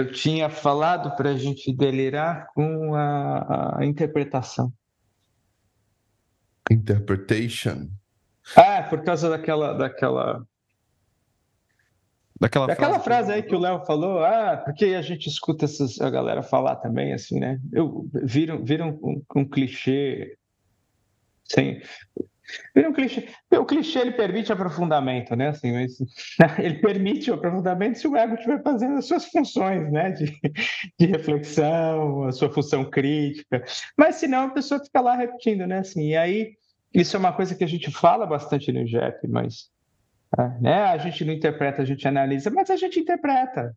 Eu tinha falado para a gente delirar com a, a interpretação. Interpretation. Ah, por causa daquela, daquela Daquela, Daquela frase, frase aí que o Léo falou, ah, porque a gente escuta essas, a galera falar também, assim, né? Eu, viram viram um, um, clichê sem. Um clichê. O clichê ele permite aprofundamento, né? Assim, mas, ele permite o aprofundamento se o ego estiver fazendo as suas funções, né? De, de reflexão, a sua função crítica. Mas senão a pessoa fica lá repetindo, né? Assim, e aí, isso é uma coisa que a gente fala bastante no JEP, mas é, né? A gente não interpreta, a gente analisa, mas a gente interpreta.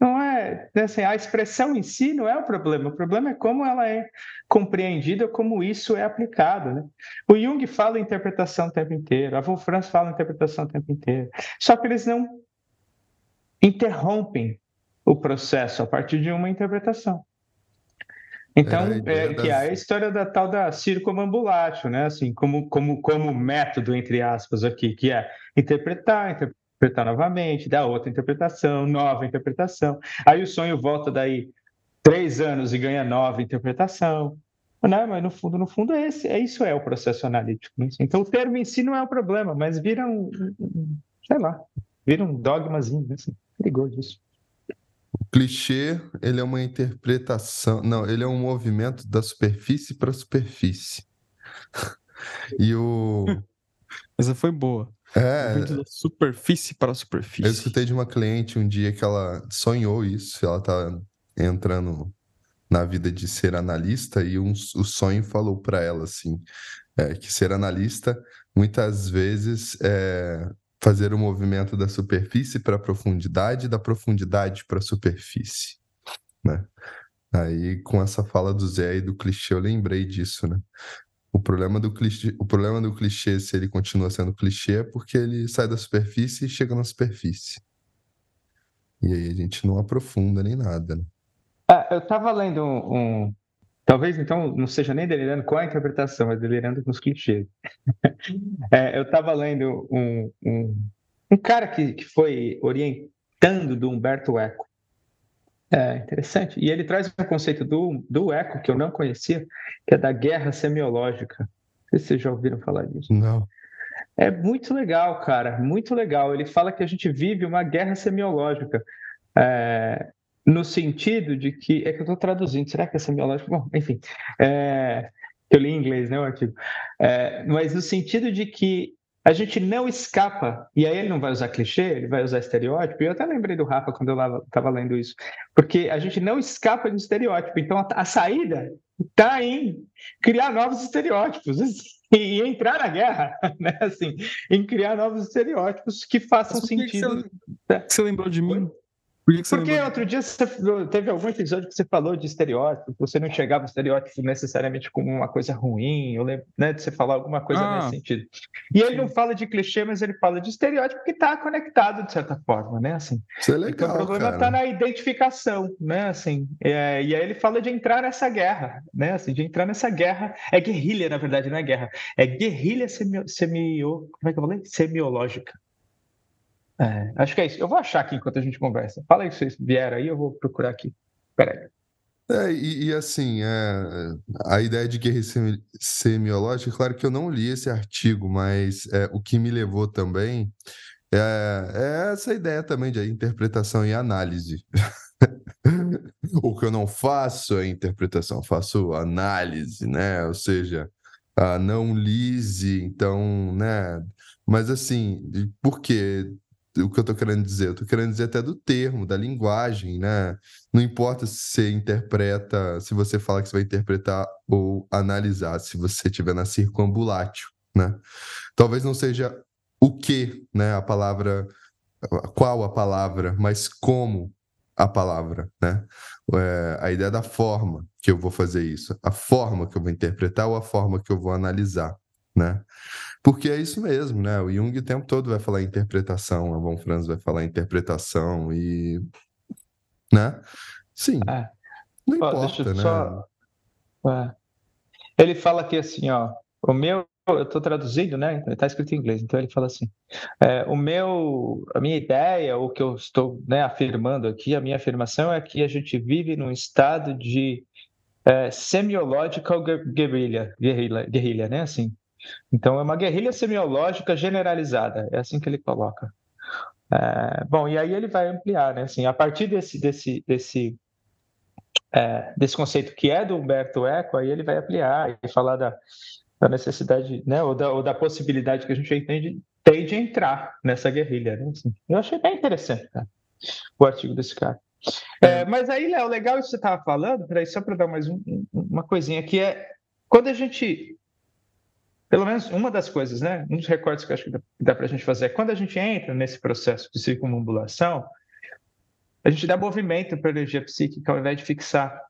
Não é né, assim, a expressão em si não é o problema. O problema é como ela é compreendida, como isso é aplicado. Né? O Jung fala interpretação o tempo inteiro, a Wolfram fala interpretação o tempo inteiro. Só que eles não interrompem o processo a partir de uma interpretação. Então, é, é, que é a história da tal da circumambulatio, né? Assim, como, como, como método, entre aspas, aqui, que é interpretar, interpretar novamente, dar outra interpretação, nova interpretação. Aí o sonho volta daí três anos e ganha nova interpretação. Né? Mas no fundo, no fundo, é, esse, é isso é o processo analítico. Né? Então, o termo em si não é o problema, mas vira um, sei lá, vira um dogmazinho, assim, perigoso isso. O clichê, ele é uma interpretação, não, ele é um movimento da superfície para superfície. e o... Essa foi boa. É. Da superfície para a superfície. Eu escutei de uma cliente um dia que ela sonhou isso, ela tá entrando na vida de ser analista e um, o sonho falou para ela assim, é, que ser analista muitas vezes é fazer o movimento da superfície para a profundidade, da profundidade para a superfície, né? Aí com essa fala do Zé e do clichê eu lembrei disso, né? O problema do clichê, o problema do clichê, se ele continua sendo clichê, é porque ele sai da superfície e chega na superfície. E aí a gente não aprofunda nem nada, né? Ah, eu estava lendo um, um, Talvez então não seja nem delirando com a interpretação, mas delirando com os clichês. é, eu estava lendo um, um, um, cara que, que foi orientando do Humberto Eco. É interessante. E ele traz um conceito do, do Eco que eu não conhecia, que é da guerra semiológica. Não sei se vocês já ouviram falar disso. Não. É muito legal, cara, muito legal. Ele fala que a gente vive uma guerra semiológica. É, no sentido de que. É que eu estou traduzindo, será que é semiológico? Bom, enfim. É, eu li em inglês, né, o artigo. É, mas no sentido de que a gente não escapa, e aí ele não vai usar clichê, ele vai usar estereótipo, e eu até lembrei do Rafa quando eu estava lendo isso, porque a gente não escapa de estereótipo, então a, a saída está em criar novos estereótipos e, e, entrar na guerra, né? assim, em criar novos estereótipos que façam sentido. Que você, você lembrou de mim? Por que que Porque lembra? outro dia você teve algum episódio que você falou de estereótipo, você não enxergava o estereótipo necessariamente como uma coisa ruim, eu lembro né, de você falar alguma coisa ah, nesse sentido. E ele sim. não fala de clichê, mas ele fala de estereótipo que está conectado de certa forma, né? Assim, Isso é legal, então, o problema está na identificação, né? Assim, é, e aí ele fala de entrar nessa guerra, né? Assim, de entrar nessa guerra. É guerrilha, na verdade, não é guerra. É guerrilha semi, semio, como é que eu falei? Semiológica. É, acho que é isso. Eu vou achar aqui enquanto a gente conversa. Fala aí se vocês vieram aí, eu vou procurar aqui. Peraí. É, e, e, assim, é, a ideia de guerra semiológica, claro que eu não li esse artigo, mas é, o que me levou também é, é essa ideia também de interpretação e análise. o que eu não faço é interpretação, faço análise, né? Ou seja, não lise, então, né? Mas assim, por quê? O que eu estou querendo dizer? Eu estou querendo dizer até do termo, da linguagem, né? Não importa se você interpreta, se você fala que você vai interpretar ou analisar, se você estiver na circunambulátil, né? Talvez não seja o que, né? A palavra, qual a palavra, mas como a palavra, né? É, a ideia da forma que eu vou fazer isso, a forma que eu vou interpretar ou a forma que eu vou analisar, né? Porque é isso mesmo, né? O Jung o tempo todo vai falar interpretação, a Von Franz vai falar interpretação e. Né? Sim. É. Não ó, importa, né? Só... É. Ele fala aqui assim, ó. O meu eu estou traduzindo, né? Está escrito em inglês, então ele fala assim: é, o meu, a minha ideia, o que eu estou né, afirmando aqui, a minha afirmação é que a gente vive num estado de é, semiological guerrilha, guerrilha, guerrilha, né? Assim, então é uma guerrilha semiológica generalizada, é assim que ele coloca. É, bom, e aí ele vai ampliar, né? Assim, a partir desse desse desse é, desse conceito que é do Humberto Eco, aí ele vai ampliar e falar da da necessidade, né, ou da, ou da possibilidade que a gente entende, tem de entrar nessa guerrilha. Né? Assim, eu achei bem interessante cara, o artigo desse cara. É, mas aí, Léo, legal isso que você estava falando, peraí, só para dar mais um, uma coisinha, que é quando a gente. Pelo menos uma das coisas, né? Um dos recortes que eu acho que dá, para a gente fazer é quando a gente entra nesse processo de circunambulação, a gente dá movimento para a energia psíquica ao invés de fixar.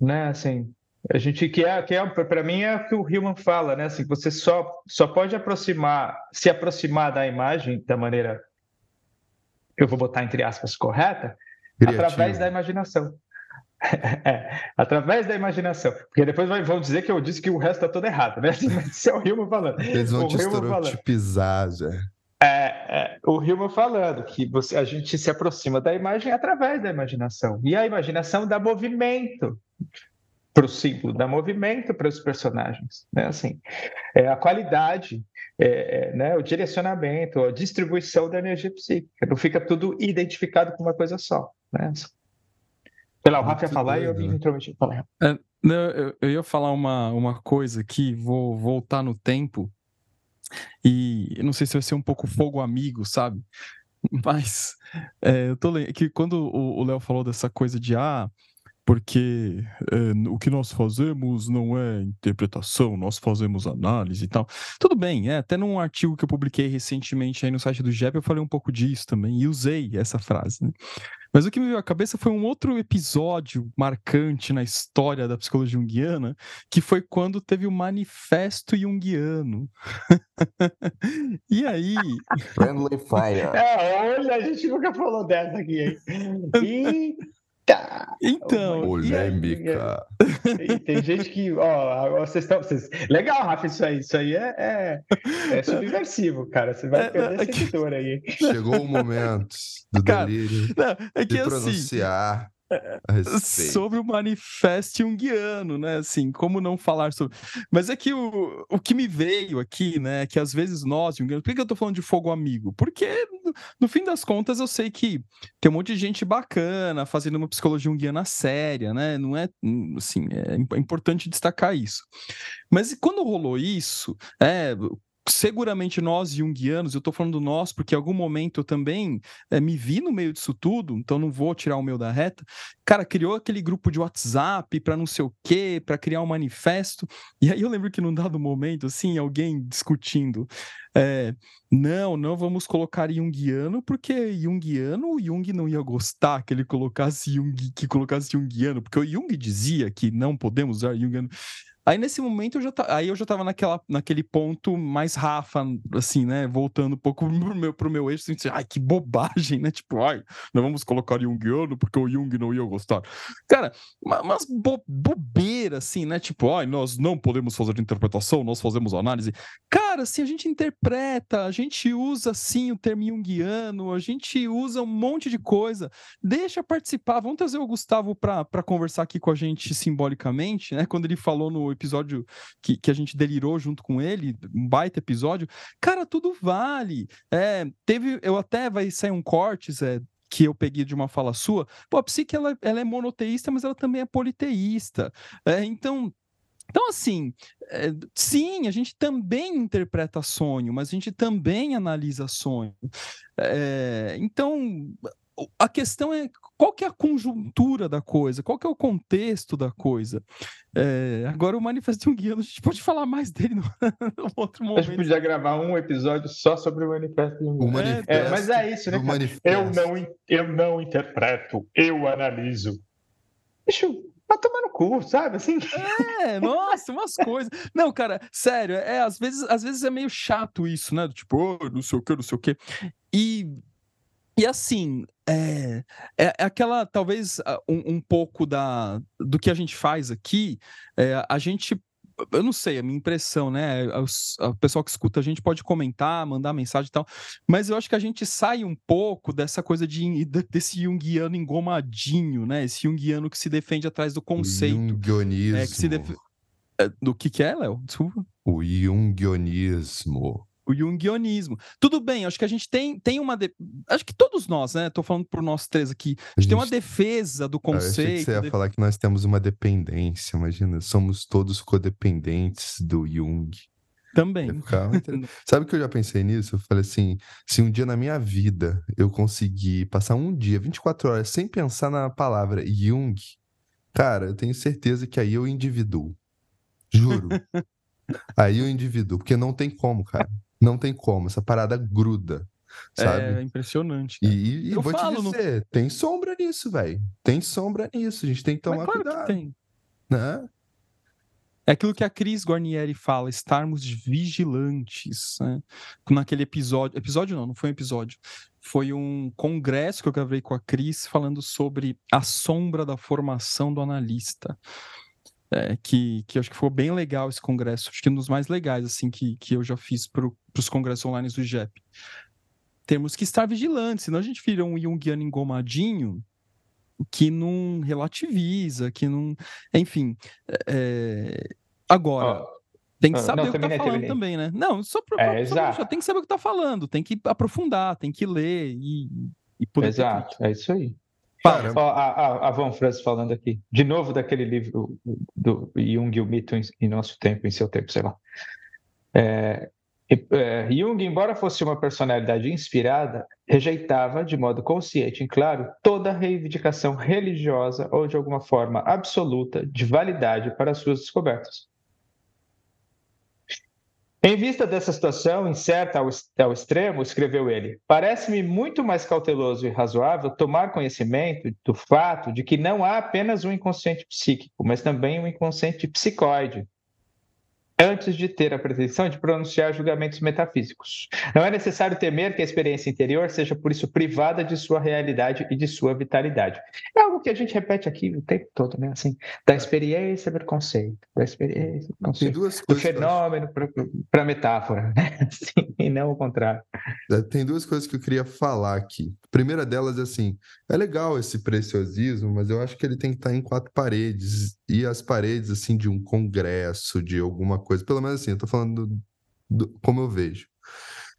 Né? Assim, a gente que é, que é para mim é o que o Hillman fala, né? Assim, você só só pode aproximar, se aproximar da imagem da maneira eu vou botar entre aspas correta, Criativo. através da imaginação. É, através da imaginação. Porque depois vão dizer que eu disse que o resto está todo errado, né? Isso é o Hillman falando. Eles vão o te estereotipizar, já. É, é, o Hillman falando que você, a gente se aproxima da imagem através da imaginação. E a imaginação dá movimento para o símbolo, dá movimento para os personagens, né? Assim, é a qualidade, é, é, né? O direcionamento, a distribuição da energia psíquica, não fica tudo identificado com uma coisa só, né? Pela o Rafa ia falar e eu me intrometi. É, não, eu, eu ia falar uma, uma coisa aqui, vou voltar no tempo e não sei se vai ser um pouco fogo amigo, sabe? Mas é, eu tô que quando o Léo falou dessa coisa de ah, porque é, o que nós fazemos não é interpretação, nós fazemos análise e tal. Tudo bem, é, até num artigo que eu publiquei recentemente aí no site do JEP eu falei um pouco disso também e usei essa frase, né? Mas o que me veio à cabeça foi um outro episódio marcante na história da psicologia junguiana, que foi quando teve o Manifesto Junguiano. e aí... Friendly Fire. É, olha, a gente nunca falou dessa aqui, hein? Tá. Então. Polêmica. Tem gente que, ó, vocês estão. Vocês... Legal, Rafa, isso aí. Isso aí é, é, é subversivo, cara. Você vai é, perder é, seguidor aí. Chegou o momento do cara, delírio não, é que de assim, pronunciar sobre o manifesto junguiano, né? Assim, como não falar sobre. Mas é que o, o que me veio aqui, né? É que às vezes nós, junguianos, por que eu tô falando de fogo amigo? Porque, no, no fim das contas, eu sei que tem um monte de gente bacana fazendo uma psicologia junguiana séria, né? Não é assim, é, é importante destacar isso. Mas quando rolou isso, é, seguramente nós junguianos, eu estou falando nós porque em algum momento eu também é, me vi no meio disso tudo, então não vou tirar o meu da reta. Cara, criou aquele grupo de WhatsApp para não sei o quê, para criar um manifesto. E aí eu lembro que num dado momento, assim, alguém discutindo, é, não, não vamos colocar Jungiano, porque Jungiano, o Jung não ia gostar que ele colocasse Jung, que colocasse Jungiano, porque o Jung dizia que não podemos usar Jungiano. Aí nesse momento eu já tá, aí eu já tava naquela, naquele ponto mais Rafa, assim, né? Voltando um pouco pro meu, pro meu eixo, assim, ai, que bobagem, né? Tipo, ai, não vamos colocar Jungiano porque o Jung não ia gostar. Cara, umas bo bobeira, assim, né? Tipo, ai, nós não podemos fazer interpretação, nós fazemos análise. Cara, se a gente interpreta, a gente usa, sim, o termo Jungiano, a gente usa um monte de coisa. Deixa participar. Vamos trazer o Gustavo para conversar aqui com a gente simbolicamente, né? Quando ele falou no episódio que, que a gente delirou junto com ele, um baita episódio, cara, tudo vale. É, teve, eu até vai sair um corte, Zé, que eu peguei de uma fala sua. Pô, a psique, ela, ela é monoteísta, mas ela também é politeísta. É, então, então, assim, é, sim, a gente também interpreta sonho, mas a gente também analisa sonho. É, então, a questão é qual que é a conjuntura da coisa, qual que é o contexto da coisa. É, agora o Manifesto Junguiano, a gente pode falar mais dele no, no outro momento. A gente podia gravar um episódio só sobre o Manifesto Junguiano. É, é, mas é isso, né, Eu não, eu não interpreto, eu analiso. Bicho, Tá tomando cu, sabe? Assim. É, nossa, umas coisas. Não, cara, sério, é, às vezes, às vezes é meio chato isso, né? Tipo, oh, não sei o que, não sei o que. E e assim, é, é aquela, talvez, um, um, pouco da, do que a gente faz aqui, é, a gente eu não sei, a minha impressão, né? O pessoal que escuta a gente pode comentar, mandar mensagem e tal, mas eu acho que a gente sai um pouco dessa coisa de, desse junguiano engomadinho, né? Esse junguiano que se defende atrás do conceito. O junguionismo. É, que se def... É, do que que é, Léo? Desculpa. O junguionismo o jungionismo. Tudo bem, acho que a gente tem, tem uma. De... Acho que todos nós, né? Estou falando por nós três aqui. A gente, a gente... tem uma defesa do conceito. Eu achei que você ia de... falar que nós temos uma dependência, imagina. Somos todos codependentes do Jung. Também. Sabe que eu já pensei nisso? Eu falei assim: se um dia na minha vida eu conseguir passar um dia, 24 horas, sem pensar na palavra Jung, cara, eu tenho certeza que aí eu individuo. Juro. aí eu individuo, porque não tem como, cara. Não tem como, essa parada gruda. Sabe? É impressionante. Cara. E, e vou te dizer, no... tem sombra nisso, velho. Tem sombra nisso. A gente tem que tomar Mas claro cuidado. Que tem. Né? É aquilo que a Cris Guarnieri fala, estarmos vigilantes. Né? Naquele episódio. Episódio não, não foi um episódio. Foi um congresso que eu gravei com a Cris falando sobre a sombra da formação do analista é, que, que acho que foi bem legal esse congresso, acho que um dos mais legais assim que, que eu já fiz para os congressos online do JEP. Temos que estar vigilantes, senão a gente vira um Jungiano engomadinho que não relativiza, que não. Enfim. É... Agora. Oh. Tem que saber não, o que tá falando terminei. também, né? Não, só para é, exato. tem que saber o que tá falando, tem que aprofundar, tem que ler e, e poder. Exato, é isso aí. A, a, a Franz falando aqui, de novo daquele livro do Jung, o mito em, em nosso tempo, em seu tempo, sei lá. É, é, Jung, embora fosse uma personalidade inspirada, rejeitava de modo consciente e claro toda reivindicação religiosa ou de alguma forma absoluta de validade para suas descobertas. Em vista dessa situação incerta ao, extremo, escreveu ele, parece-me muito mais cauteloso e razoável tomar conhecimento do fato de que não há apenas um inconsciente psíquico, mas também um inconsciente psicoide, antes de ter a pretensão de pronunciar julgamentos metafísicos. Não é necessário temer que a experiência interior seja, por isso, privada de sua realidade e de sua vitalidade. É algo que a gente repete aqui o tempo todo, né? Assim, da experiência para o conceito, da experiência para o conceito, do fenômeno para a metáfora, né? Assim, e não o contrário. É, tem duas coisas que eu queria falar aqui. A primeira delas é assim, é legal esse preciosismo, mas eu acho que ele tem que estar em quatro paredes, e as paredes, assim, de um congresso, de alguma coisa. Pelo menos assim, eu tô falando do, do, como eu vejo.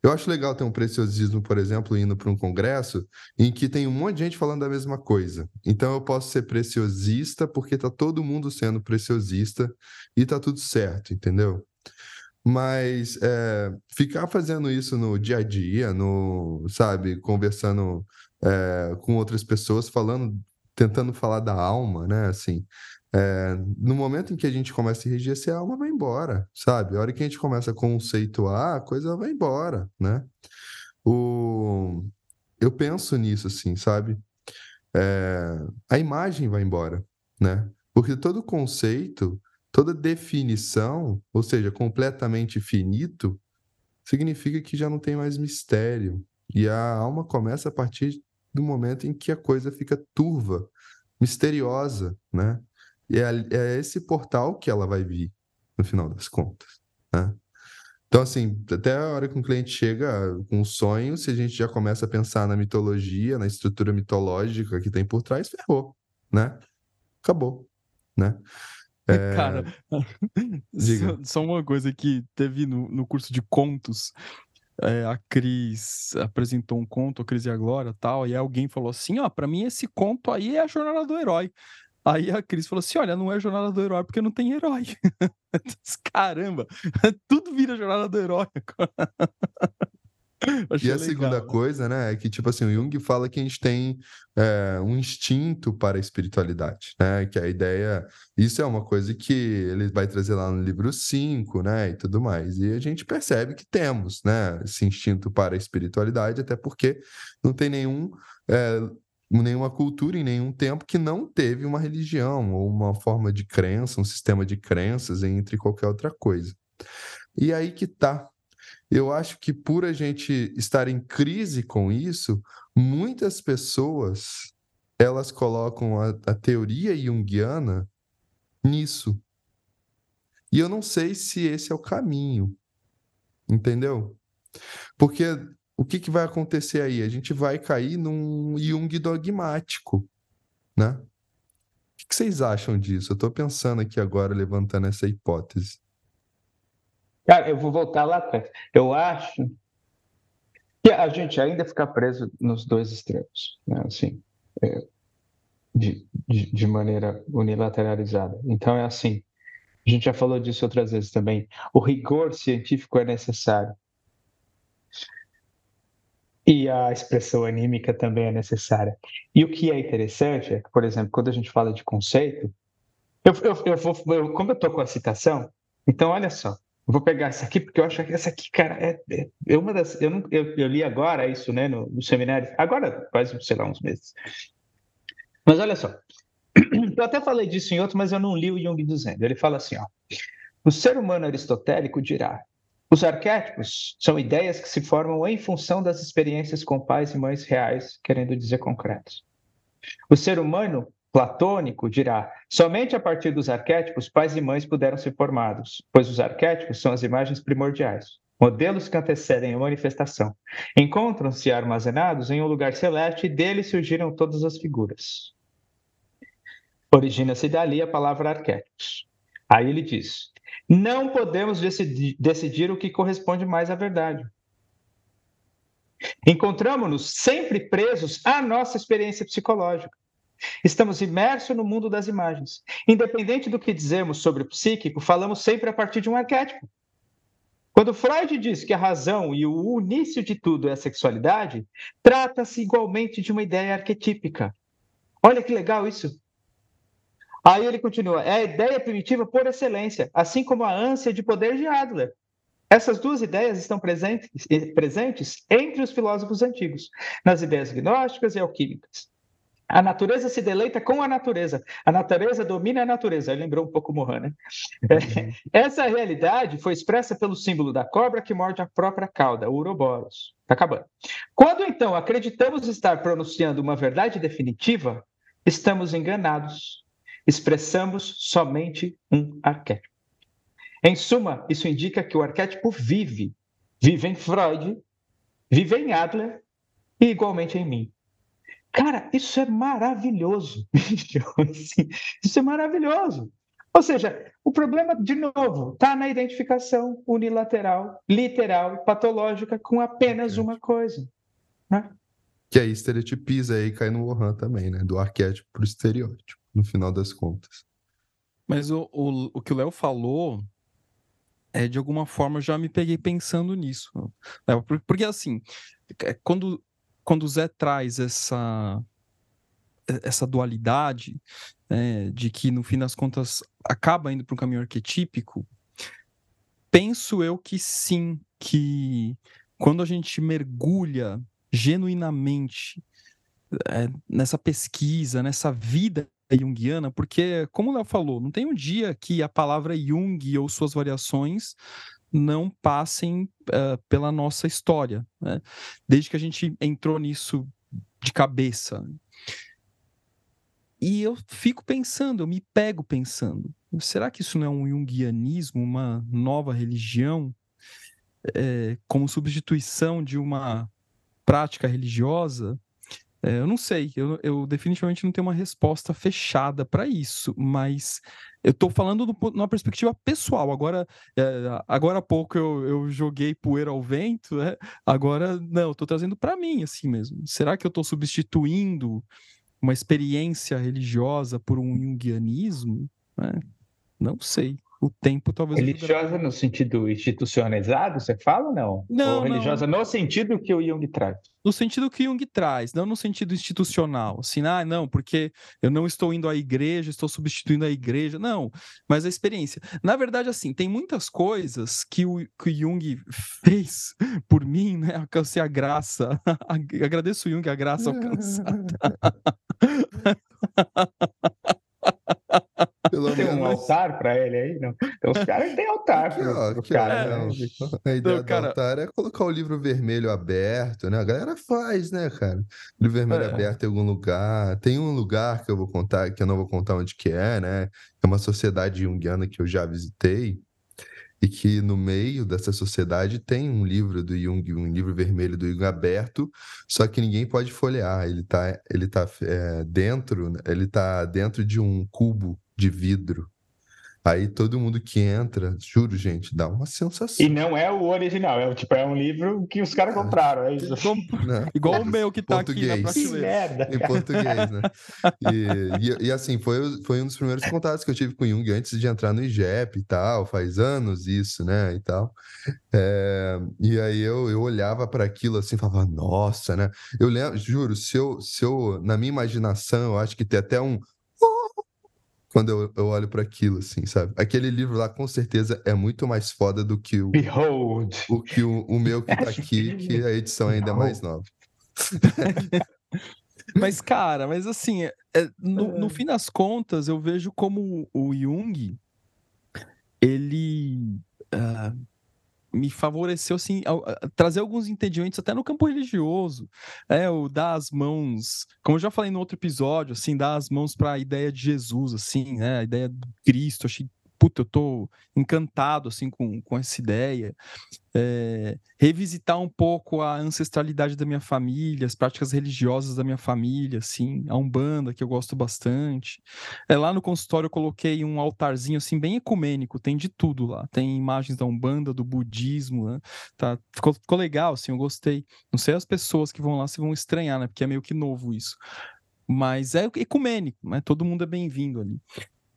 Eu acho legal ter um preciosismo, por exemplo, indo para um congresso em que tem um monte de gente falando da mesma coisa. Então eu posso ser preciosista porque tá todo mundo sendo preciosista e tá tudo certo, entendeu? Mas é, ficar fazendo isso no dia a dia, no, sabe, conversando é, com outras pessoas, falando, tentando falar da alma, né? Assim, é, no momento em que a gente começa a enrijecer, a alma vai embora, sabe? A hora que a gente começa a conceituar, a coisa vai embora, né? O... Eu penso nisso, assim, sabe? É... A imagem vai embora, né? Porque todo conceito, toda definição, ou seja, completamente finito, significa que já não tem mais mistério. E a alma começa a partir do momento em que a coisa fica turva, misteriosa, né? E é, é esse portal que ela vai vir, no final das contas. Né? Então, assim, até a hora que um cliente chega com um sonho, se a gente já começa a pensar na mitologia, na estrutura mitológica que tem por trás, ferrou, né? Acabou, né? É... Cara, só, só, uma coisa que teve no, no curso de contos, é, a Cris apresentou um conto, a Cris e a Glória tal, e alguém falou assim, ó, para mim esse conto aí é a jornada do herói. Aí a Cris falou assim: olha, não é jornada do herói porque não tem herói. Caramba, tudo vira jornada do herói agora. e a legal, segunda coisa, né, é que, tipo assim, o Jung fala que a gente tem é, um instinto para a espiritualidade, né, que a ideia, isso é uma coisa que ele vai trazer lá no livro 5, né, e tudo mais, e a gente percebe que temos, né, esse instinto para a espiritualidade, até porque não tem nenhum é, nenhuma cultura em nenhum tempo que não teve uma religião ou uma forma de crença, um sistema de crenças entre qualquer outra coisa. E aí que tá. Eu acho que por a gente estar em crise com isso, muitas pessoas elas colocam a, a teoria junguiana nisso. E eu não sei se esse é o caminho. Entendeu? Porque o que, que vai acontecer aí? A gente vai cair num Jung dogmático, né? O que, que vocês acham disso? Eu estou pensando aqui agora, levantando essa hipótese. Cara, eu vou voltar lá atrás. Eu acho que a gente ainda fica preso nos dois extremos, né? Assim, é, de, de, de maneira unilateralizada. Então, é assim, a gente já falou disso outras vezes também. O rigor científico é necessário. E a expressão anímica também é necessária. E o que é interessante é que, por exemplo, quando a gente fala de conceito, eu, eu, eu vou, eu, como eu estou com a citação, então olha só, vou pegar essa aqui, porque eu acho que essa aqui, cara, é, é, é uma das. Eu, não, eu, eu, li agora isso, né, no, no seminário, agora faz, sei lá, uns meses. Mas olha só, eu até falei disso em outro, mas eu não li o Jung dizendo. Ele fala assim: ó, o ser humano aristotélico dirá. Os arquétipos são ideias que se formam em função das experiências com pais e mães reais, querendo dizer concretos. O ser humano platônico dirá: somente a partir dos arquétipos pais e mães puderam ser formados, pois os arquétipos são as imagens primordiais, modelos que antecedem a manifestação. Encontram-se armazenados em um lugar celeste e dele surgiram todas as figuras. Origina-se dali a palavra arquétipos. Aí ele diz: não podemos decidir, decidir o que corresponde mais à verdade. Encontramos-nos sempre presos à nossa experiência psicológica. Estamos imersos no mundo das imagens. Independente do que dizemos sobre o psíquico, falamos sempre a partir de um arquétipo. Quando Freud diz que a razão e o início de tudo é a sexualidade, trata-se igualmente de uma ideia arquetípica. Olha que legal isso. Aí ele continua: é a ideia primitiva por excelência, assim como a ânsia de poder de Adler. Essas duas ideias estão presentes, presentes entre os filósofos antigos, nas ideias gnósticas e alquímicas. A natureza se deleita com a natureza. A natureza domina a natureza. Ele lembrou um pouco Mohan, né? Uhum. Essa realidade foi expressa pelo símbolo da cobra que morde a própria cauda, o Uroboros. Está acabando. Quando então acreditamos estar pronunciando uma verdade definitiva, estamos enganados. Expressamos somente um arquétipo. Em suma, isso indica que o arquétipo vive. Vive em Freud, vive em Adler e igualmente em mim. Cara, isso é maravilhoso. isso é maravilhoso. Ou seja, o problema, de novo, está na identificação unilateral, literal, patológica com apenas uma coisa. Né? Que aí estereotipiza aí cai no Lohan também, né? Do arquétipo para o estereótipo, no final das contas. Mas o, o, o que o Léo falou é de alguma forma eu já me peguei pensando nisso. Né? Porque assim, é, quando quando o Zé traz essa essa dualidade né, de que no fim das contas acaba indo para um caminho arquetípico, penso eu que sim, que quando a gente mergulha genuinamente é, nessa pesquisa, nessa vida junguiana, porque, como o Léo falou, não tem um dia que a palavra Jung ou suas variações não passem uh, pela nossa história, né? desde que a gente entrou nisso de cabeça. E eu fico pensando, eu me pego pensando, será que isso não é um junguianismo, uma nova religião, é, como substituição de uma prática religiosa? É, eu não sei, eu, eu, definitivamente não tenho uma resposta fechada para isso, mas eu estou falando do, numa perspectiva pessoal. Agora, é, agora há pouco eu, eu, joguei poeira ao vento, né? agora não, estou trazendo para mim assim mesmo. Será que eu estou substituindo uma experiência religiosa por um junguianismo? É, não sei o tempo talvez. Religiosa no sentido institucionalizado, você fala ou não? Não. Ou religiosa não. no sentido que o Jung traz? No sentido que o Jung traz, não no sentido institucional. Assim, ah, não, porque eu não estou indo à igreja, estou substituindo a igreja. Não, mas a experiência. Na verdade, assim, tem muitas coisas que o, que o Jung fez por mim, né? Alcancei a graça. Agradeço o Jung a graça alcançada. Pelo Tem menos... um altar para ele aí? Não. Então, os caras têm altar aqui, pro, ó, pro aqui, cara. Ó, né? A ideia do cara... altar é colocar o livro vermelho aberto, né? A galera faz, né, cara? Livro vermelho é. aberto em algum lugar. Tem um lugar que eu vou contar, que eu não vou contar onde que é, né? É uma sociedade junguiana que eu já visitei e que no meio dessa sociedade tem um livro do Jung, um livro vermelho do Jung aberto, só que ninguém pode folhear. Ele está ele tá, é, dentro, ele tá dentro de um cubo de vidro. Aí todo mundo que entra, juro, gente, dá uma sensação. E não é o original, é tipo é um livro que os caras compraram, é isso. Não, Igual o meu que tá português. aqui na prateleira. Em português, né? E, e, e, assim, foi, foi um dos primeiros contatos que eu tive com o Jung antes de entrar no IGEP e tal, faz anos isso, né, e tal. É, e aí eu, eu olhava para aquilo assim, falava, nossa, né? Eu lembro, juro, se eu, se eu, na minha imaginação, eu acho que tem até um quando eu, eu olho para aquilo, assim, sabe? Aquele livro lá, com certeza, é muito mais foda do que o. Behold! O que o, o meu que tá aqui, que a edição ainda é mais nova. mas, cara, mas assim, é, é, no, no, fim das contas, eu vejo como o Jung, ele. Uh, me favoreceu assim trazer alguns entendimentos até no campo religioso, é o dar as mãos, como eu já falei no outro episódio, assim, dar as mãos para a ideia de Jesus, assim, né, a ideia do Cristo, achei puta, eu tô encantado assim com, com essa ideia. É, revisitar um pouco a ancestralidade da minha família, as práticas religiosas da minha família, assim, a Umbanda, que eu gosto bastante. É, lá no consultório eu coloquei um altarzinho, assim, bem ecumênico, tem de tudo lá. Tem imagens da Umbanda, do budismo, né? tá, ficou, ficou legal, assim, eu gostei. Não sei as pessoas que vão lá se vão estranhar, né? Porque é meio que novo isso. Mas é ecumênico, né? Todo mundo é bem-vindo ali.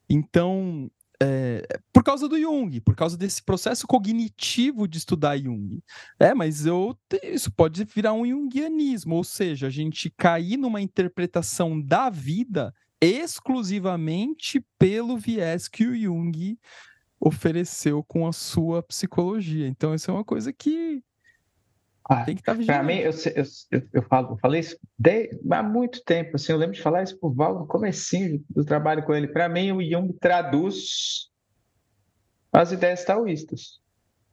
Então, é, por causa do Jung, por causa desse processo cognitivo de estudar Jung. É, mas eu isso pode virar um jungianismo, ou seja, a gente cair numa interpretação da vida exclusivamente pelo viés que o Jung ofereceu com a sua psicologia. Então, isso é uma coisa que ah, tem que estar tá Para mim, eu, eu, eu, falo, eu falei isso de, há muito tempo. Assim, eu lembro de falar isso por Val no comecinho do trabalho com ele. Para mim, o Jung traduz as ideias taoístas.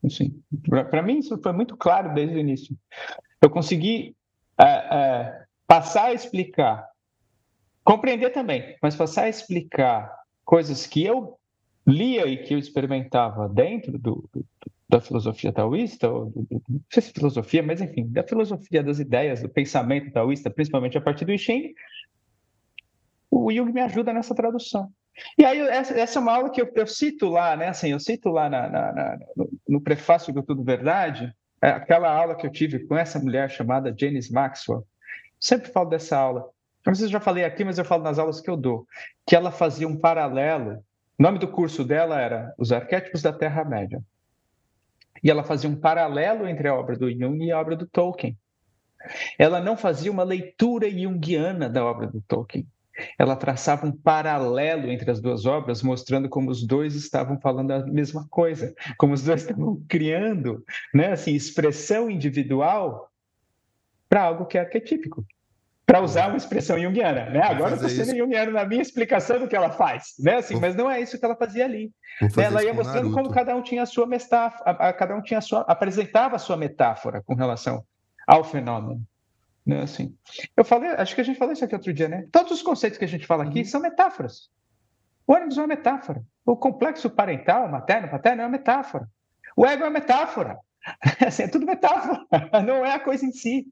Assim, Para mim, isso foi muito claro desde o início. Eu consegui é, é, passar a explicar, compreender também, mas passar a explicar coisas que eu lia e que eu experimentava dentro do, do da filosofia taoísta, ou não sei se filosofia, mas enfim, da filosofia das ideias, do pensamento taoísta, principalmente a partir do I Ching, o Jung me ajuda nessa tradução. E aí, essa, essa é uma aula que eu, eu, cito lá, né? Assim, eu cito lá na, na, na, no, no, prefácio do Tudo Verdade, é aquela aula que eu tive com essa mulher chamada Janice Maxwell. Sempre falo dessa aula. Não sei se eu já falei aqui, mas eu falo nas aulas que eu dou. Que ela fazia um paralelo. O nome do curso dela era Os Arquétipos da Terra-média e ela fazia um paralelo entre a obra do Jung e a obra do Tolkien. Ela não fazia uma leitura junguiana da obra do Tolkien. Ela traçava um paralelo entre as duas obras, mostrando como os dois estavam falando a mesma coisa, como os dois estavam criando, né, assim, expressão individual para algo que é arquetípico para usar uma expressão junguiana, né? Agora eu estou sendo isso. junguiano na minha explicação do que ela faz, né? Assim, Vou... mas não é isso que ela fazia ali. Ela ia mostrando como cada um tinha a sua metáfora, cada um tinha a sua, apresentava a sua metáfora com relação ao fenômeno. Né? Assim, eu falei, acho que a gente falou isso aqui outro dia, né? Todos os conceitos que a gente fala aqui uhum. são metáforas. O ônibus é uma metáfora. O complexo parental, materno, paterno é uma metáfora. O ego é uma metáfora. Assim, é tudo metáfora, não é a coisa em si.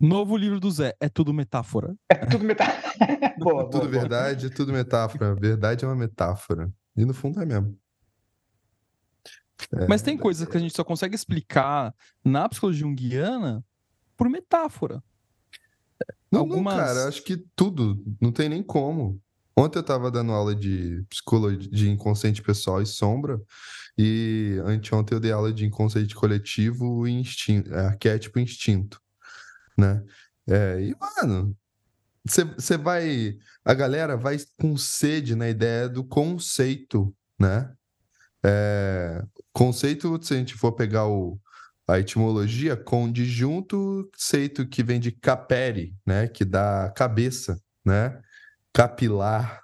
Novo livro do Zé, é tudo metáfora. É tudo metáfora. boa, é tudo boa, verdade, boa. é tudo metáfora. Verdade é uma metáfora. E no fundo é mesmo. É, Mas tem coisas que a gente só consegue explicar na psicologia junguiana por metáfora. Não, Algumas... não, cara, acho que tudo, não tem nem como. Ontem eu estava dando aula de psicologia de inconsciente pessoal e sombra, e anteontem eu dei aula de inconsciente coletivo e instinto, é, arquétipo e instinto né? É, e, mano, você vai. A galera vai com sede na ideia do conceito, né? É, conceito, se a gente for pegar o, a etimologia, conjunto, conceito que vem de capere, né? Que dá cabeça, né? Capilar.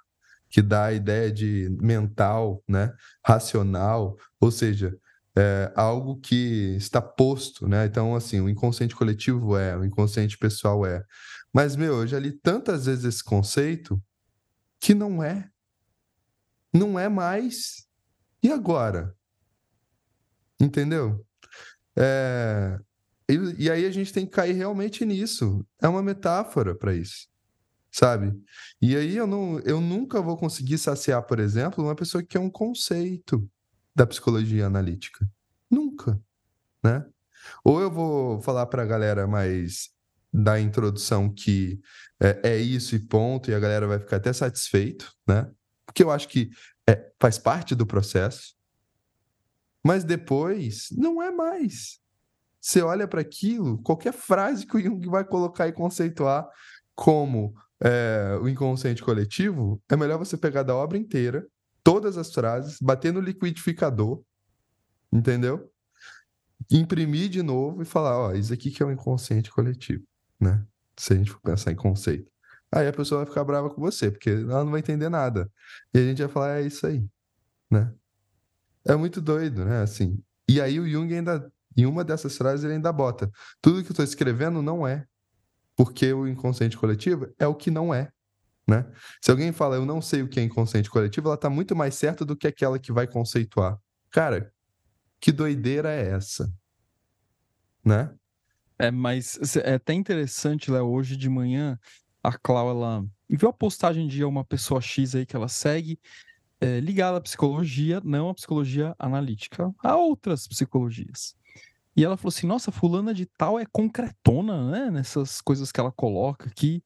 que dá a ideia de mental, né? racional, ou seja, é algo que está posto, né? Então, assim, o inconsciente coletivo é, o inconsciente pessoal é. Mas, meu, eu já li tantas vezes esse conceito que não é. Não é mais. E agora? Entendeu? É... E, e aí a gente tem que cair realmente nisso. É uma metáfora para isso sabe? E aí eu, não, eu nunca vou conseguir saciar, por exemplo, uma pessoa que quer um conceito da psicologia analítica. Nunca, né? Ou eu vou falar para a galera mais da introdução que é, é, isso e ponto, e a galera vai ficar até satisfeito, né? Porque eu acho que é, faz parte do processo. Mas depois, não é mais. Você olha para aquilo, qualquer frase que o Jung vai colocar e conceituar como é, o inconsciente coletivo, é melhor você pegar da obra inteira, todas as frases, bater no liquidificador, entendeu? Imprimir de novo e falar, ó, isso aqui que é o inconsciente coletivo, né? Se a gente for pensar em conceito. Aí a pessoa vai ficar brava com você, porque ela não vai entender nada. E a gente vai falar, é isso aí, né? É muito doido, né? Assim. E aí o Jung ainda, em uma dessas frases, ele ainda bota: tudo que eu estou escrevendo não é porque o inconsciente coletivo é o que não é. Né? Se alguém fala, eu não sei o que é inconsciente coletivo, ela está muito mais certa do que aquela que vai conceituar. Cara, que doideira é essa? Né? É, mas é até interessante, Léo, hoje de manhã, a Clau, ela viu a postagem de uma pessoa X aí que ela segue, é, ligada à psicologia, não à psicologia analítica, a outras psicologias. E ela falou assim: nossa, fulana de tal é concretona, né? Nessas coisas que ela coloca aqui.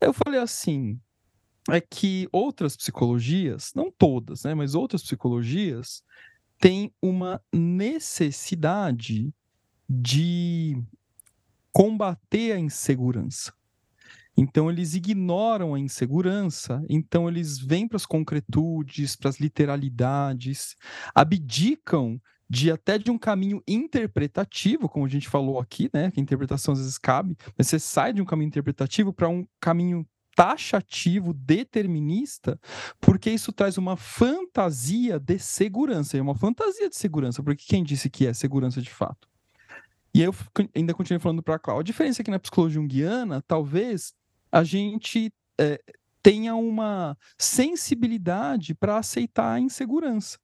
Eu falei assim: é que outras psicologias, não todas, né? Mas outras psicologias têm uma necessidade de combater a insegurança. Então eles ignoram a insegurança, então eles vêm para as concretudes, para as literalidades, abdicam de até de um caminho interpretativo, como a gente falou aqui, né? Que a interpretação às vezes cabe, mas você sai de um caminho interpretativo para um caminho taxativo, determinista, porque isso traz uma fantasia de segurança, é uma fantasia de segurança, porque quem disse que é segurança de fato? E eu ainda continuei falando para a Cláudia, a diferença é que na psicologia junguiana, talvez a gente é, tenha uma sensibilidade para aceitar a insegurança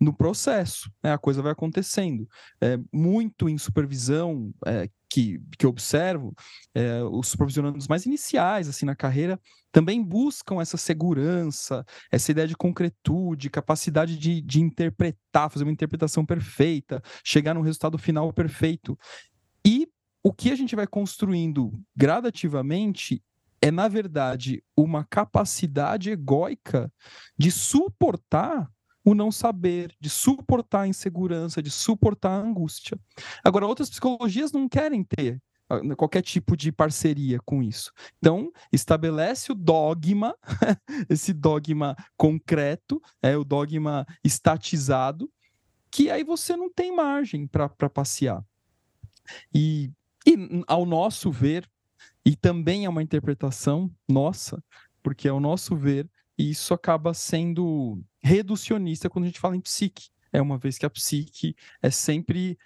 no processo, né? a coisa vai acontecendo. É, muito em supervisão é, que, que observo, é, os supervisionandos mais iniciais assim na carreira também buscam essa segurança, essa ideia de concretude, capacidade de, de interpretar, fazer uma interpretação perfeita, chegar num resultado final perfeito. E o que a gente vai construindo gradativamente é, na verdade, uma capacidade egóica de suportar o não saber, de suportar a insegurança, de suportar a angústia. Agora, outras psicologias não querem ter ah, qualquer tipo de parceria com isso. Então, estabelece o dogma, esse dogma concreto, é o dogma estatizado, que aí você não tem margem para passear. E, e, ao nosso ver, e também é uma interpretação nossa, porque ao nosso ver, isso acaba sendo reducionista quando a gente fala em psique. É uma vez que a psique é sempre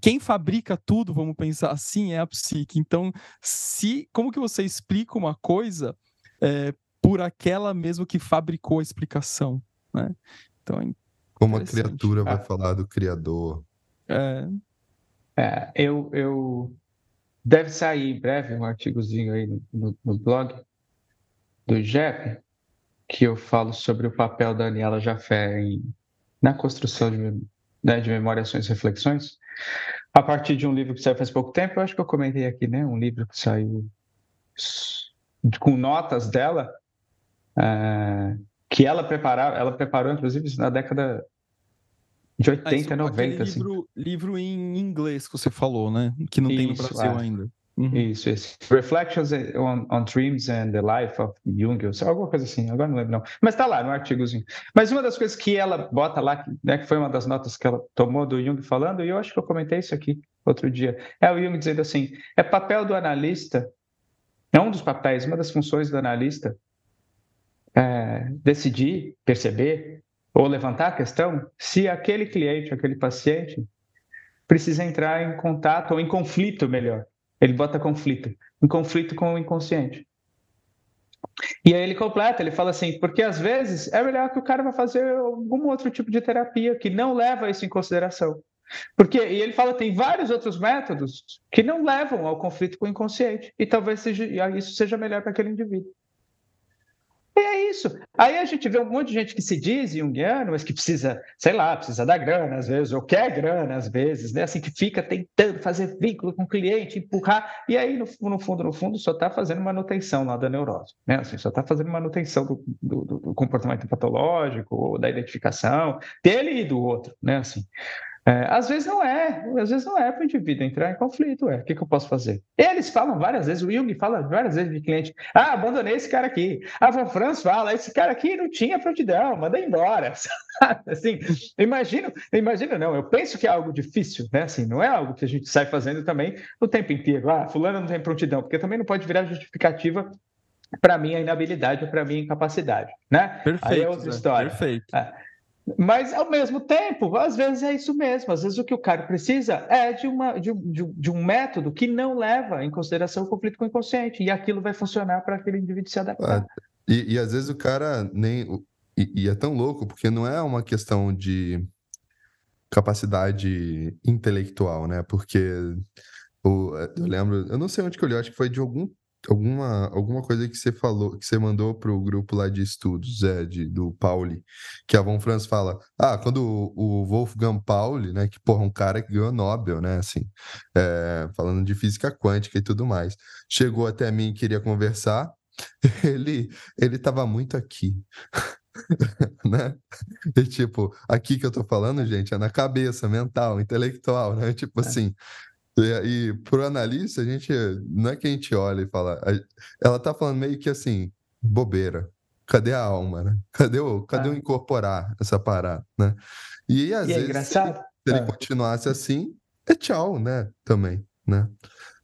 quem fabrica tudo, vamos pensar assim, é a psique. Então, se como que você explica uma coisa é, por aquela mesmo que fabricou a explicação, né? Então, é como a criatura vai ah. falar do criador. É. é. eu, eu deve sair em breve um artigozinho aí no, no, no blog do Jeff que eu falo sobre o papel da Daniela Jafé em, na construção de, né, de memórias, e reflexões, a partir de um livro que saiu faz pouco tempo, eu acho que eu comentei aqui, né? Um livro que saiu com notas dela, é, que ela preparava, ela preparou, inclusive, na década de 80, ah, 90. Assim. Livro, livro em inglês que você falou, né? Que não isso, tem no Brasil é. ainda. Uhum. Isso, isso. Reflections on, on, Dreams and the Life of Jung, ou alguma coisa assim, agora não lembro não. Mas está lá no artigozinho. Mas uma das coisas que ela bota lá, né, que foi uma das notas que ela tomou do Jung falando, e eu acho que eu comentei isso aqui outro dia, é o Jung dizendo assim, é papel do analista, é um dos papéis, uma das funções do analista, é, decidir, perceber ou levantar a questão se aquele cliente, aquele paciente precisa entrar em contato ou em conflito, melhor. Ele bota conflito, em conflito com o inconsciente. E aí ele completa, ele fala assim, porque às vezes é melhor que o cara vá fazer algum outro tipo de terapia que não leva isso em consideração. Porque, e ele fala, tem vários outros métodos que não levam ao conflito com o inconsciente, e talvez seja, isso seja melhor para aquele indivíduo. É isso. Aí a gente vê um monte de gente que se diz junguiano, mas que precisa, sei lá, precisa da grana às vezes, ou quer grana às vezes, né? Assim, que fica tentando fazer vínculo com o cliente, empurrar, e aí, no, no fundo, no fundo, só está fazendo manutenção lá da neurose, né? Assim, só está fazendo manutenção do, do, do, comportamento patológico, ou da identificação dele e do outro, né? Assim. É, às vezes não é, às vezes não é para o indivíduo entrar em conflito. É. O que, que, eu posso fazer? Eles falam várias vezes, o Jung fala várias vezes de cliente: ah, abandonei esse cara aqui. A Van Franz fala: esse cara aqui não tinha prontidão, manda embora. assim, imagino, imagino não, eu penso que é algo difícil, né? Assim, não é algo que a gente sai fazendo também o tempo inteiro. Ah, fulano não tem prontidão, porque também não pode virar justificativa para mim a inabilidade ou para mim a incapacidade, né? Perfeito. Aí é outra história. Perfeito. É. Mas, ao mesmo tempo, às vezes é isso mesmo. Às vezes o que o cara precisa é de, uma, de, de, de um método que não leva em consideração o conflito com o inconsciente. E aquilo vai funcionar para aquele indivíduo se adaptar. e, e, às vezes o cara nem. E, e é tão louco, porque não é uma questão de capacidade intelectual, né? Porque eu lembro, eu não sei onde que eu li, acho que foi de algum alguma, alguma coisa que você falou, que você mandou para o grupo lá de estudos, é, de, do Pauli, que a Von Franz fala, ah, quando o, o Wolfgang Pauli, né, que porra, um cara que ganhou Nobel, né, assim, é, falando de física quântica e tudo mais, chegou até mim e queria conversar, ele, ele estava muito aqui. né? E, tipo, aqui que eu tô falando, gente, é na cabeça, mental, intelectual, né? Tipo é. assim, e, e pro analista, a gente não é que a gente olha e fala, a, ela tá falando meio que assim, bobeira. Cadê a alma, né? Cadê o, cadê ah. o incorporar essa parada, né? E às e é vezes, é se, ele, se ele, continuasse assim, é tchau, né? Também, né?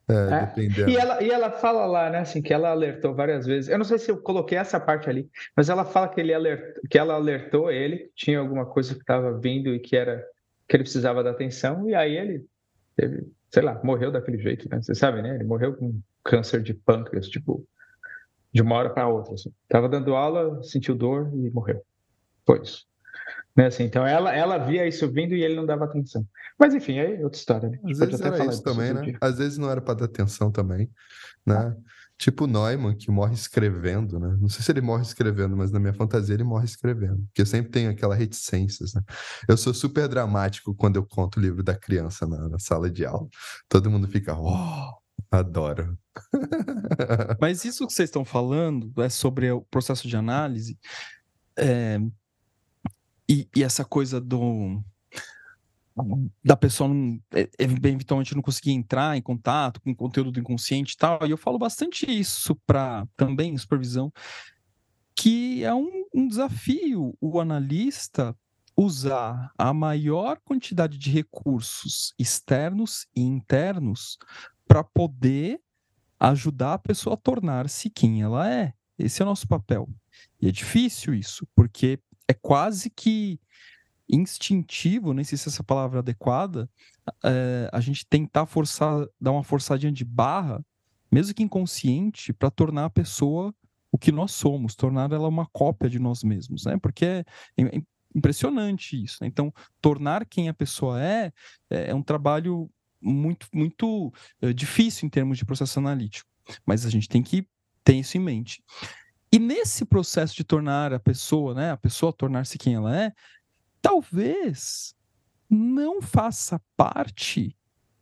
É, é. E, ela, e ela fala lá, né, assim, que ela alertou várias vezes. Eu não sei se eu coloquei essa parte ali, mas ela fala que, ele alertou, que ela alertou ele, que tinha alguma coisa que estava vindo e que era que ele precisava da atenção, e aí ele teve sei lá, morreu daquele jeito, né? Você sabe, né? Ele morreu com câncer de pâncreas, tipo, de uma hora para outra. Assim. Tava dando aula, sentiu dor e morreu. Foi isso. Né, assim, então ela, ela via isso vindo e ele não dava atenção. Mas enfim, aí é outra história, né? Às vezes era isso também, né? Dia. Às vezes não era para dar atenção também, né? Ah. Tipo Neumann, que morre escrevendo, né? Não sei se ele morre escrevendo, mas na minha fantasia ele morre escrevendo. Porque eu sempre tenho aquela reticências, né? Eu sou super dramático quando eu conto o livro da criança na, na sala de aula. Todo mundo fica, oh, adoro. mas isso que vocês estão falando é sobre o processo de análise é... e, e essa coisa do da pessoa não, é, eventualmente não conseguir entrar em contato com o conteúdo do inconsciente e tal. E eu falo bastante isso para também supervisão, que é um, um desafio o analista usar a maior quantidade de recursos externos e internos para poder ajudar a pessoa a tornar-se quem ela é. Esse é o nosso papel. E é difícil isso, porque é quase que instintivo, nem sei se essa palavra é adequada, é, a gente tentar forçar, dar uma forçadinha de barra, mesmo que inconsciente, para tornar a pessoa o que nós somos, tornar ela uma cópia de nós mesmos, né? Porque é, impressionante isso. Né? Então, tornar quem a pessoa é é, é um trabalho muito, muito é, difícil em termos de processo analítico, mas a gente tem que ter isso em mente. E nesse processo de tornar a pessoa, né, a pessoa tornar-se quem ela é, talvez não faça parte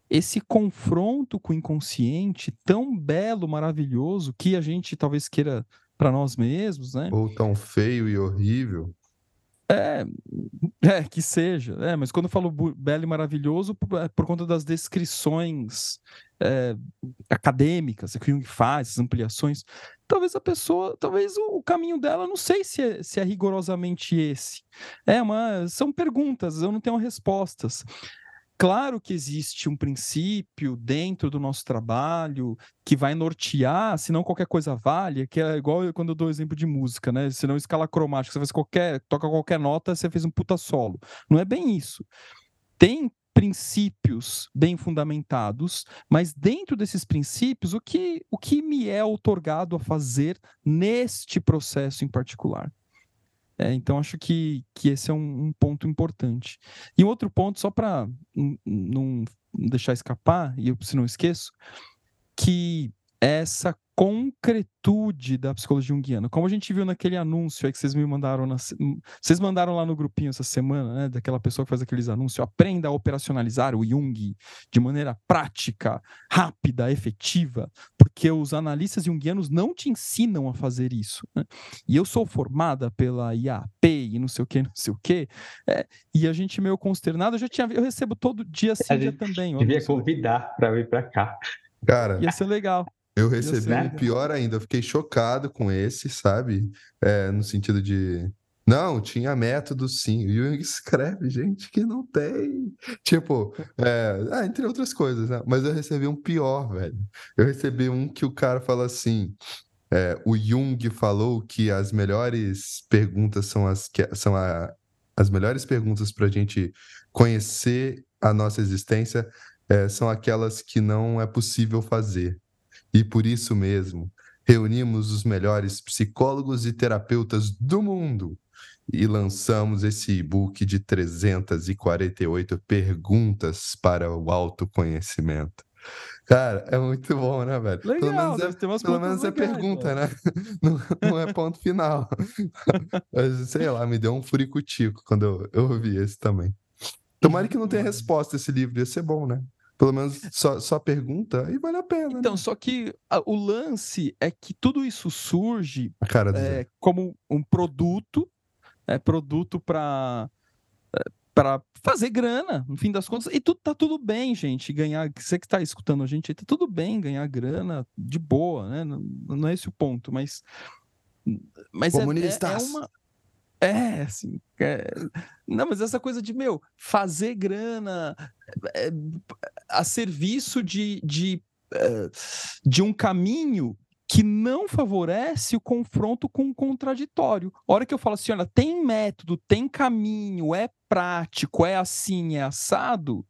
esse confronto com o inconsciente tão belo, maravilhoso que a gente talvez queira para nós mesmos, né? Ou tão feio e horrível. É, é, que seja. É, mas quando eu falo belo e maravilhoso, é por conta das descrições é, acadêmicas que Jung faz, as ampliações, talvez a pessoa, talvez o, o caminho dela, não sei se é, se é, rigorosamente esse. É uma, são perguntas, eu não tenho respostas. claro que existe um princípio dentro do nosso trabalho que vai nortear, senão qualquer coisa vale, que é igual quando eu dou exemplo de música, né? Se não escala cromática, você faz qualquer, toca qualquer nota, você fez um puta solo. Não é bem isso. Tem princípios bem fundamentados, mas dentro desses princípios, o que, o que me é otorgado a fazer neste processo em particular? É, então, acho que, que esse é um, um ponto importante. E um outro ponto, só para não deixar escapar, e eu se não esqueço, que essa concretude da psicologia junguiana. Como a gente viu naquele anúncio aí que vocês me mandaram, na, vocês mandaram lá no grupinho essa semana, né, daquela pessoa que faz aqueles anúncios, aprenda a operacionalizar o Jung de maneira prática, rápida, efetiva, porque os analistas junguianos não te ensinam a fazer isso. Né? E eu sou formada pela IAP e não sei o que, não sei o que, é, e a gente meio consternado, eu já tinha, eu recebo todo dia, assim, dia também. Devia convidar para vir para cá. Cara, ia ser legal. Eu recebi um pior ainda, eu fiquei chocado com esse, sabe? É, no sentido de. Não, tinha método sim. O Jung escreve, gente, que não tem. Tipo, é, ah, entre outras coisas, né? Mas eu recebi um pior, velho. Eu recebi um que o cara fala assim: é, o Jung falou que as melhores perguntas são as que são a, as melhores perguntas para a gente conhecer a nossa existência é, são aquelas que não é possível fazer. E por isso mesmo, reunimos os melhores psicólogos e terapeutas do mundo e lançamos esse e-book de 348 perguntas para o autoconhecimento. Cara, é muito bom, né, velho? Legal, pelo menos é, pelo menos é pergunta, né? Não, não, é ponto final. Mas, sei lá, me deu um furicutico quando eu, eu ouvi esse também. Tomara que não tenha resposta esse livro, ia ser bom, né? Pelo menos só, só pergunta e vale a pena. Então, né? só que a, o lance é que tudo isso surge é, como um produto, é produto para para fazer grana, no fim das contas. E tudo tá tudo bem, gente, ganhar. Você que está escutando a gente, tá tudo bem ganhar grana de boa, né? Não, não é esse o ponto, mas mas é, é, é uma é, assim. É... Não, mas essa coisa de, meu, fazer grana é, a serviço de, de, é, de um caminho que não favorece o confronto com o contraditório. A hora que eu falo assim, olha, tem método, tem caminho, é prático, é assim, é assado,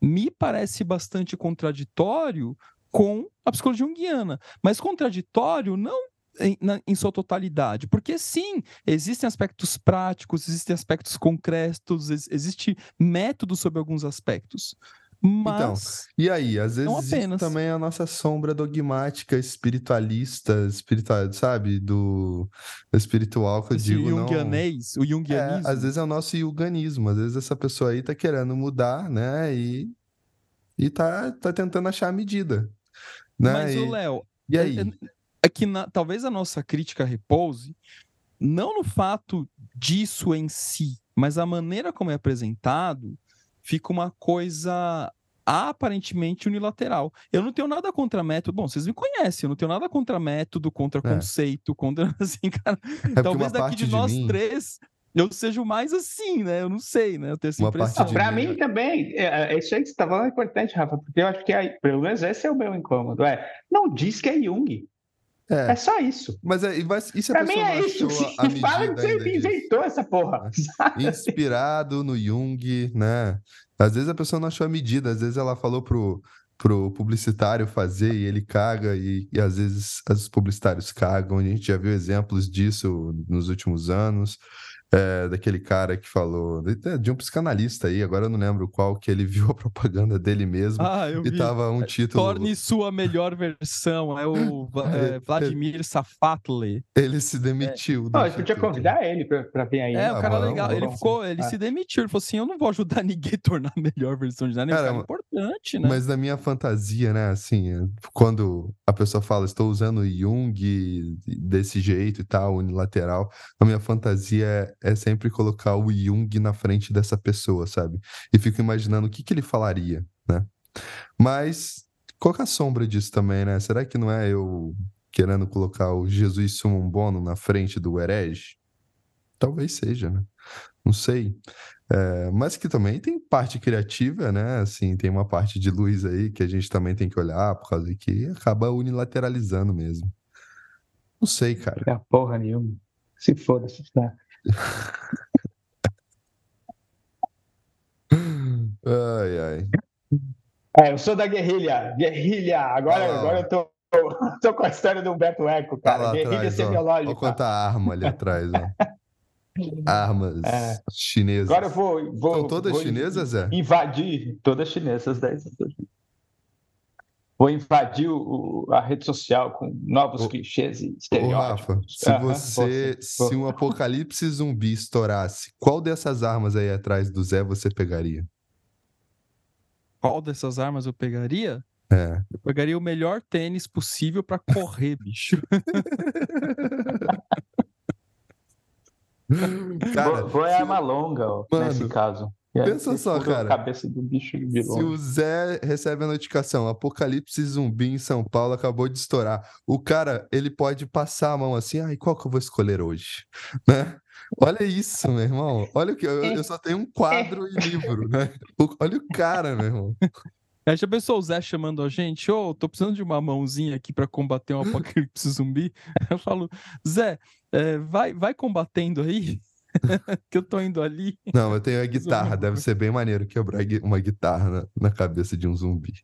me parece bastante contraditório com a psicologia junguiana. Mas contraditório não em, na, em sua totalidade. Porque, sim, existem aspectos práticos, existem aspectos concretos, ex, existe método sobre alguns aspectos. Então, mas. Então, e aí, às vezes também a nossa sombra dogmática espiritualista, espiritual, sabe? Do, espiritual que eu Esse digo. Jungianês, não... o jungianismo. É, às vezes é o nosso yuganismo, às vezes essa pessoa aí tá querendo mudar, né? E, e tá, tá tentando achar a medida. Né? Mas e, o Léo. E aí? é que na, talvez a nossa crítica repouse não no fato disso em si, mas a maneira como é apresentado fica uma coisa aparentemente unilateral. Eu não tenho nada contra método. Bom, vocês me conhecem, eu não tenho nada contra método, contra é. conceito, contra assim, cara. É talvez daqui de, de nós mim... três eu seja mais assim, né? Eu não sei, né? Eu tenho essa uma impressão. Para mim também, é, é, isso aí que você está falando é importante, Rafa, porque eu acho que aí, pelo menos esse é o meu incômodo. É, não diz que é Jung. É. é só isso. Mas é, e se pra mim é isso. Se fala que você inventou essa porra. Inspirado no Jung, né? Às vezes a pessoa não achou a medida, às vezes ela falou pro, pro publicitário fazer e ele caga, e, e às vezes os publicitários cagam. A gente já viu exemplos disso nos últimos anos é, daquele cara que falou, de, de, um psicanalista aí, agora eu não lembro qual, que ele viu a propaganda dele mesmo ah, eu e vi. tava um é, título. Torne sua melhor versão, é o é, Vladimir Safatli. Ele se demitiu. É. a gente podia convidar ele para vir aí. É, o cara ah, legal. Ele ficou, ele se demitiu, ele falou assim: eu não vou ajudar ninguém a tornar a melhor versão de nada, cara, é importante, né? Mas na minha fantasia, né, assim, quando a pessoa fala, estou usando Jung desse jeito e tal, unilateral, a minha fantasia é sempre colocar o Jung na frente dessa pessoa, sabe? E fico imaginando o que, que ele falaria, né? Mas qual é a sombra disso também, né? Será que não é eu querendo colocar o Jesus Sumum Bono na frente do herege? Talvez seja, né? Não sei. É, mas que também tem parte criativa, né? Assim, tem uma parte de luz aí que a gente também tem que olhar, por causa que acaba unilateralizando mesmo. Não sei, cara. É porra nenhuma. Se foda, se tá. Ai, ai. É, eu sou da guerrilha. Guerrilha. Agora, ah, agora eu tô, tô com a história do Humberto Eco, cara. Tá guerrilha atrás, semiológica. Olha quanta arma ali atrás, ó. Armas é. chinesas. Agora eu vou. vou São todas vou chinesas, é? Invadir. Todas chinesas, 10 vou invadir o, a rede social com novos o, clichês e estereótipos. Rafa, se uhum, você, se um apocalipse zumbi estourasse, qual dessas armas aí atrás do Zé você pegaria? Qual dessas armas eu pegaria? É. Eu pegaria o melhor tênis possível para correr, bicho. Cara, vou, vou é arma longa, ó, mano, nesse caso. Pensa só, cara. cabeça do bicho de Se o Zé recebe a notificação, Apocalipse zumbi em São Paulo acabou de estourar. O cara, ele pode passar a mão assim, ai, qual que eu vou escolher hoje? Né? Olha isso, meu irmão. Olha o que eu, eu só tenho um quadro e livro, né? Olha o cara, meu irmão. Aí já pensou o Zé chamando a gente? Ô, oh, tô precisando de uma mãozinha aqui para combater um apocalipse zumbi. Eu falo, Zé, é, vai, vai combatendo aí. que eu tô indo ali. Não, eu tenho a guitarra. Deve ser bem maneiro quebrar uma guitarra na, na cabeça de um zumbi.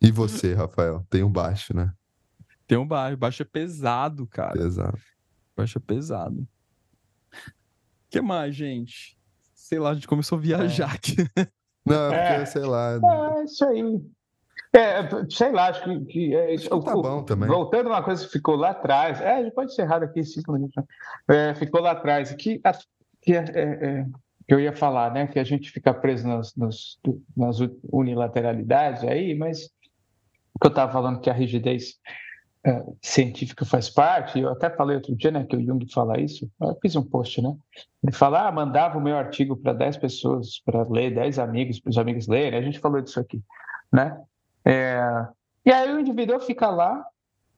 e você, Rafael? Tem um baixo, né? Tem um baixo. Baixo é pesado, cara. Pesado. Baixo é pesado. O que mais, gente? Sei lá, a gente começou a viajar é. aqui. Não, é porque, é, sei lá. É, isso aí. É, sei lá, acho que. que é, acho que tá bom também. Voltando uma coisa que ficou lá atrás, é, a gente pode encerrar daqui cinco minutos. Né? É, ficou lá atrás, que, que, é, é, é, que eu ia falar, né? Que a gente fica preso nas, nas, nas unilateralidades aí, mas o que eu estava falando que a rigidez é, científica faz parte, eu até falei outro dia, né, que o Jung fala isso, eu fiz um post, né? Ele fala, ah, mandava o meu artigo para 10 pessoas para ler, 10 amigos, para os amigos lerem, a gente falou disso aqui, né? É... E aí o indivíduo fica lá,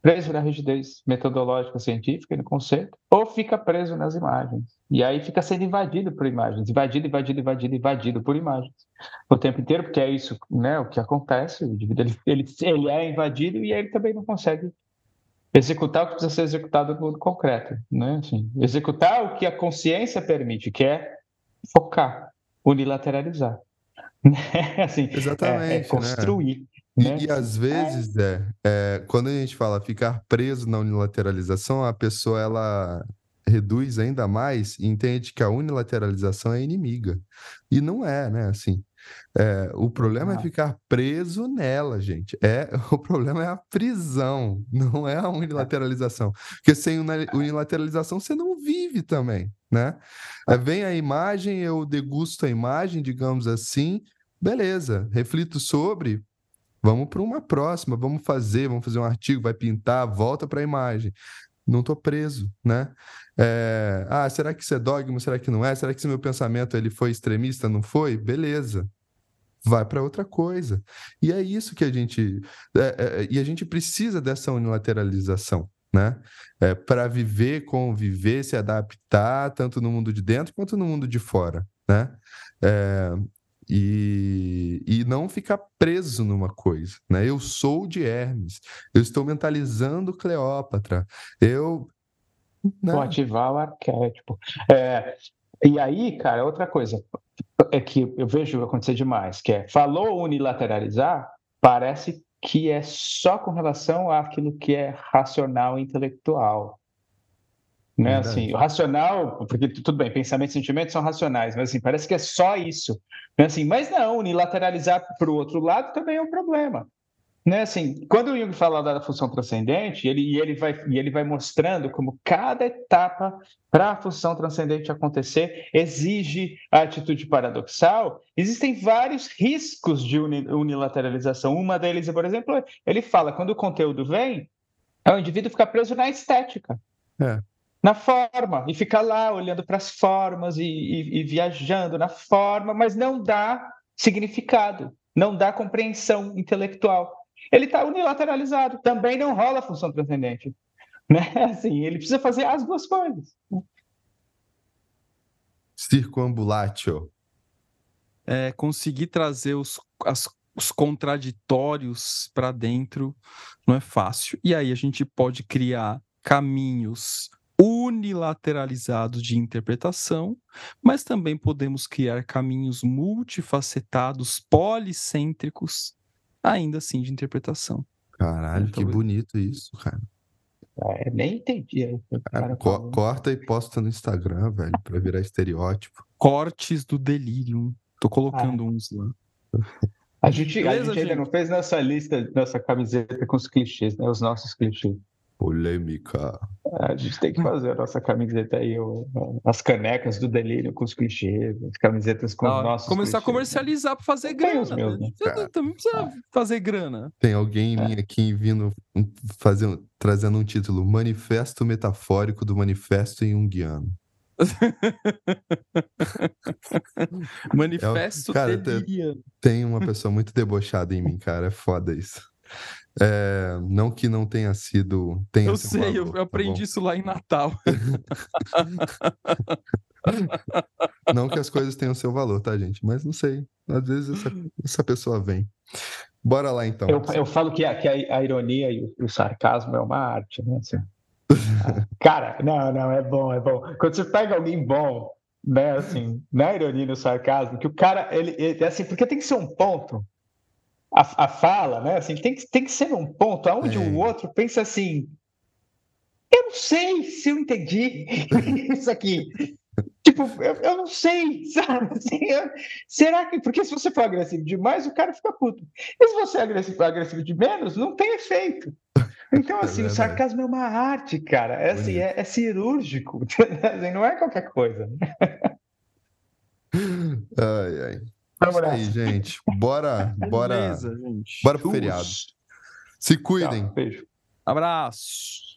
preso na rigidez metodológica científica, no conceito, ou fica preso nas imagens. E aí fica sendo invadido por imagens, invadido, invadido, invadido, invadido por imagens o tempo inteiro, porque é isso, né, o que acontece, o indivíduo ele, ele, ele é invadido e aí ele também não consegue executar o que precisa ser executado no mundo concreto, né? Assim, executar o que a consciência permite, que é focar, unilateralizar. assim, Exatamente. É, é né? construir. Né? E, e, às vezes, é, é, quando a gente fala ficar preso na unilateralização, a pessoa ela reduz ainda mais e entende que a unilateralização é inimiga. E não é, né? Assim, é, o problema é ficar preso nela, gente. É, o problema é a prisão, não é a unilateralização. Porque sem unilateralização você não vive também, né? É, vem a imagem, eu degusto a imagem, digamos assim, beleza, reflito sobre, Vamos para uma próxima, vamos fazer, vamos fazer um artigo, vai pintar, volta para a imagem. Não estou preso, né? É, ah, será que isso é dogma? Será que não é? Será que esse meu pensamento ele foi extremista? Não foi? Beleza. Vai para outra coisa. E é isso que a gente. É, é, e a gente precisa dessa unilateralização, né? É, para viver, conviver, se adaptar, tanto no mundo de dentro quanto no mundo de fora, né? E, e não ficar preso numa coisa, né? Eu sou de Hermes, eu estou mentalizando Cleópatra, eu... Né? Vou ativar o arquétipo. É, e aí, cara, outra coisa é que eu vejo acontecer demais, que é, falou unilateralizar, parece que é só com relação àquilo que é racional e intelectual. Né? Assim, o racional, porque tudo bem, pensamento e sentimentos são racionais, mas assim, parece que é só isso. Né? Assim, mas não, unilateralizar para o outro lado também é um problema. Né? Assim, quando o Jung fala da função transcendente, ele, e ele, vai, e ele vai mostrando como cada etapa para a função transcendente acontecer exige a atitude paradoxal, existem vários riscos de unilateralização. Uma deles, por exemplo, ele fala, quando o conteúdo vem, é o indivíduo ficar preso na estética. É na forma e fica lá olhando para as formas e, e, e, viajando na forma, mas não dá significado, não dá compreensão intelectual. Ele está unilateralizado, também não rola a função transcendente. Né? Assim, ele precisa fazer as duas coisas. Circumambulatio. É, conseguir trazer os, as, os contraditórios para dentro não é fácil. E aí a gente pode criar caminhos unilateralizados de interpretação, mas também podemos criar caminhos multifacetados, policêntricos, ainda assim de interpretação. Caralho, então, que bonito isso, cara. É, nem entendi. Cara, co corta e posta no Instagram, velho, pra virar estereótipo. Cortes do delírio. Tô colocando ah. uns lá. A gente, Beleza, a gente ainda gente? não fez nossa lista, nossa camiseta com os clichês, né? Os nossos clichês. Polêmica. A gente tem que fazer a nossa camiseta aí, as canecas do delírio com os clichês, as camisetas com ah, os nossos Começar clichês, a comercializar né? para fazer grana. Meus, né? Você também precisa fazer grana. Tem alguém em é. mim aqui vindo fazendo, trazendo um título: Manifesto Metafórico do Manifesto em Jungiano. Manifesto é, cara, tem, tem uma pessoa muito debochada em mim, cara. É foda isso. É, não que não tenha sido. Tenha eu sei, valor, eu, tá aprendi isso lá em Natal. não que as coisas tenham seu valor, tá, gente? Mas não sei. Às vezes essa, essa pessoa vem. Bora lá, então. Eu, eu falo que, a, que a, a ironia e o, o, sarcasmo é uma arte, né? Assim, cara, não, não, é bom, é bom. Quando você pega alguém bom, né, assim, na ironia e no sarcasmo, que o cara, ele, ele assim, porque tem que ser um ponto a, a fala, né? Assim, tem, que, tem que ser um ponto onde é. o outro pensa assim: eu não sei se eu entendi isso aqui. Tipo, eu, eu, não sei, sabe? Assim, eu, será que. Porque se você for agressivo demais, o cara fica puto. E se você é agressivo, agressivo de menos, não tem efeito. Então, assim, é o sarcasmo é uma arte, cara. É, assim, é, é cirúrgico. Assim, não é qualquer coisa. Né? Ai, ai. Vamos aí, gente. Bora, bora. Beleza, gente. Bora pro feriado. Se cuidem. Tchau, beijo. Abraço.